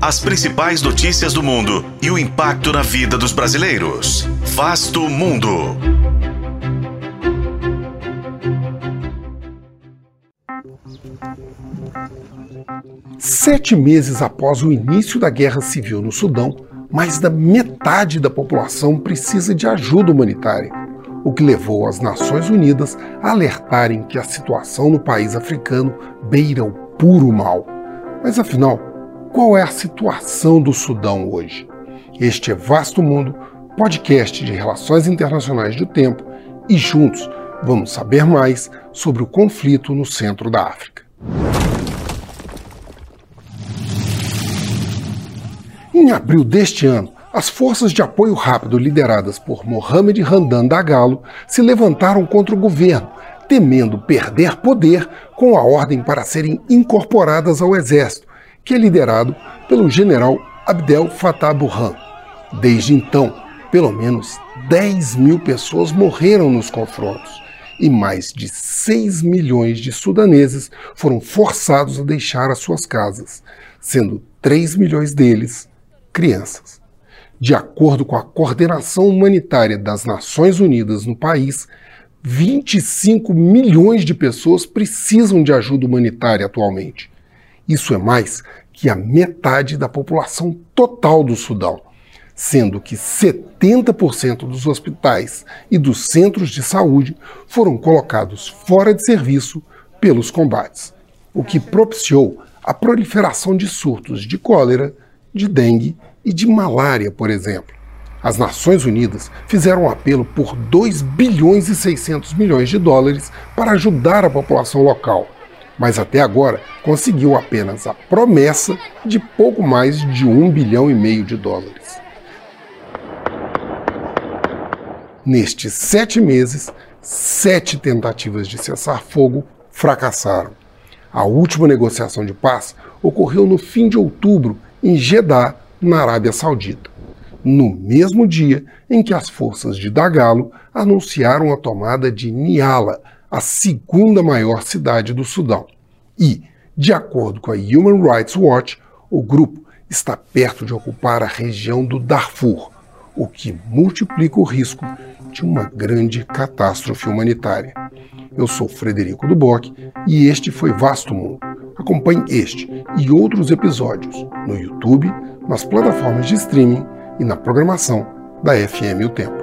As principais notícias do mundo e o impacto na vida dos brasileiros. Vasto Mundo. Sete meses após o início da guerra civil no Sudão, mais da metade da população precisa de ajuda humanitária, o que levou as Nações Unidas a alertarem que a situação no país africano beira o puro mal. Mas afinal, qual é a situação do Sudão hoje? Este é Vasto Mundo, podcast de relações internacionais do tempo, e juntos vamos saber mais sobre o conflito no centro da África. Em abril deste ano, as forças de apoio rápido lideradas por Mohamed Hamdan Dagalo se levantaram contra o governo, temendo perder poder com a ordem para serem incorporadas ao exército, que é liderado pelo general Abdel Fattah Burhan. Desde então, pelo menos 10 mil pessoas morreram nos confrontos e mais de 6 milhões de sudaneses foram forçados a deixar as suas casas, sendo 3 milhões deles crianças. De acordo com a coordenação humanitária das Nações Unidas no país, 25 milhões de pessoas precisam de ajuda humanitária atualmente. Isso é mais que a metade da população total do Sudão, sendo que 70% dos hospitais e dos centros de saúde foram colocados fora de serviço pelos combates, o que propiciou a proliferação de surtos de cólera, de dengue e de malária, por exemplo. As Nações Unidas fizeram um apelo por 2 bilhões e 600 milhões de dólares para ajudar a população local, mas até agora conseguiu apenas a promessa de pouco mais de 1 bilhão e meio de dólares. Nestes sete meses, sete tentativas de cessar fogo fracassaram. A última negociação de paz ocorreu no fim de outubro em Jeddah, na Arábia Saudita, no mesmo dia em que as forças de Dagalo anunciaram a tomada de Niala, a segunda maior cidade do Sudão. E, de acordo com a Human Rights Watch, o grupo está perto de ocupar a região do Darfur, o que multiplica o risco de uma grande catástrofe humanitária. Eu sou Frederico Duboc e este foi Vasto Mundo. Acompanhe este e outros episódios no YouTube, nas plataformas de streaming e na programação da FM O Tempo.